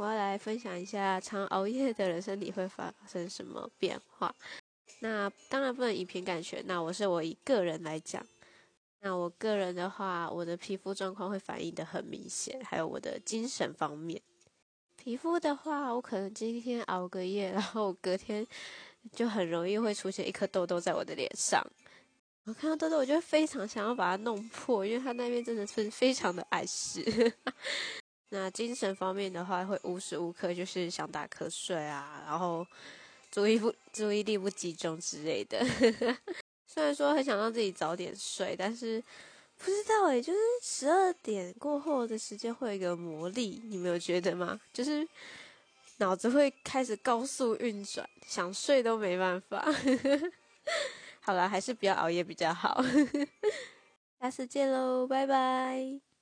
我要来分享一下常熬夜的人身体会发生什么变化。那当然不能以偏概全，那我是我以个人来讲。那我个人的话，我的皮肤状况会反映的很明显，还有我的精神方面。皮肤的话，我可能今天熬个夜，然后隔天就很容易会出现一颗痘痘在我的脸上。我看到痘痘，我就非常想要把它弄破，因为它那边真的是非常的碍事。那精神方面的话，会无时无刻就是想打瞌睡啊，然后注意不注意力不集中之类的。虽然说很想让自己早点睡，但是不知道诶，就是十二点过后的时间会有一个魔力，你没有觉得吗？就是脑子会开始高速运转，想睡都没办法。好了，还是不要熬夜比较好。下次见喽，拜拜。